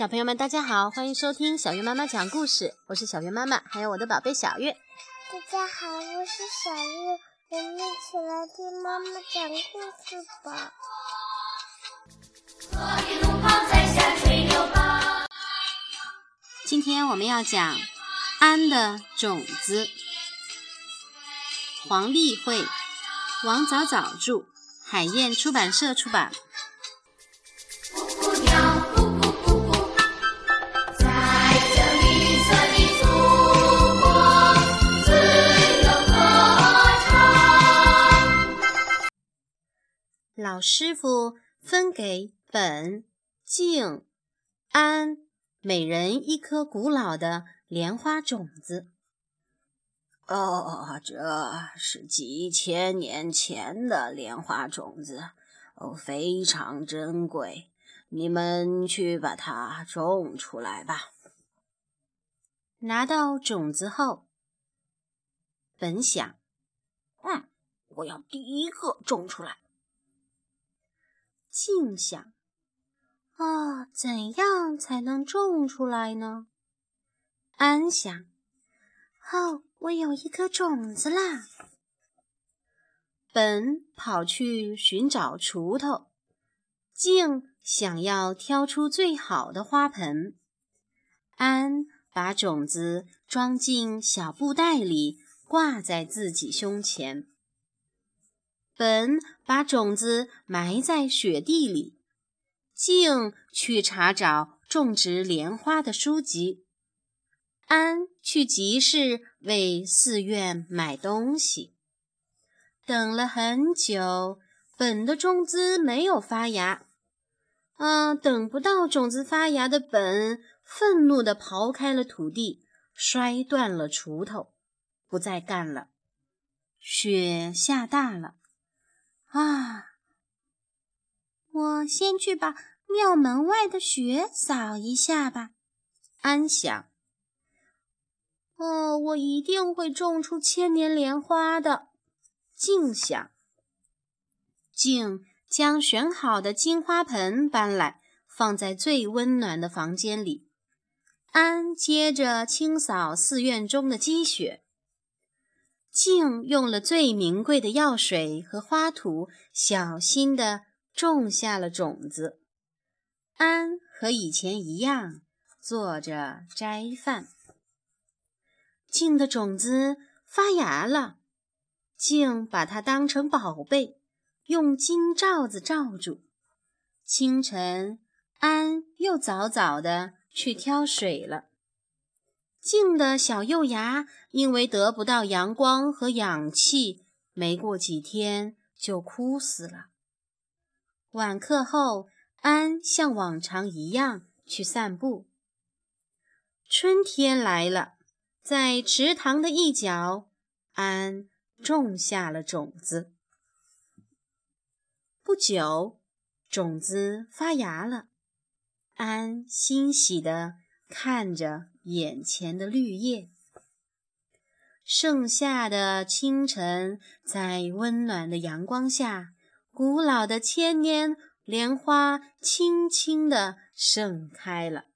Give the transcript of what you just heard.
小朋友们，大家好，欢迎收听小月妈妈讲故事。我是小月妈妈，还有我的宝贝小月。大家好，我是小月，我们一起来听妈妈讲故事吧。今天我们要讲《安的种子》，黄丽慧、王早早著，海燕出版社出版。老师傅分给本、静、安每人一颗古老的莲花种子。哦，这是几千年前的莲花种子，哦，非常珍贵。你们去把它种出来吧。拿到种子后，本想，嗯，我要第一个种出来。静想：“啊，怎样才能种出来呢？”安想：“哦，我有一颗种子啦。”本跑去寻找锄头，静想要挑出最好的花盆，安把种子装进小布袋里，挂在自己胸前。本把种子埋在雪地里，静去查找种植莲花的书籍，安去集市为寺院买东西。等了很久，本的种子没有发芽。嗯，等不到种子发芽的本，愤怒地刨开了土地，摔断了锄头，不再干了。雪下大了。啊！我先去把庙门外的雪扫一下吧。安想。哦，我一定会种出千年莲花的。静想。静将选好的金花盆搬来，放在最温暖的房间里。安接着清扫寺院中的积雪。静用了最名贵的药水和花土，小心地种下了种子。安和以前一样坐着斋饭。静的种子发芽了，静把它当成宝贝，用金罩子罩住。清晨，安又早早地去挑水了。静的小幼芽因为得不到阳光和氧气，没过几天就枯死了。晚课后，安像往常一样去散步。春天来了，在池塘的一角，安种下了种子。不久，种子发芽了，安欣喜地看着。眼前的绿叶，盛夏的清晨，在温暖的阳光下，古老的千年莲花轻轻地盛开了。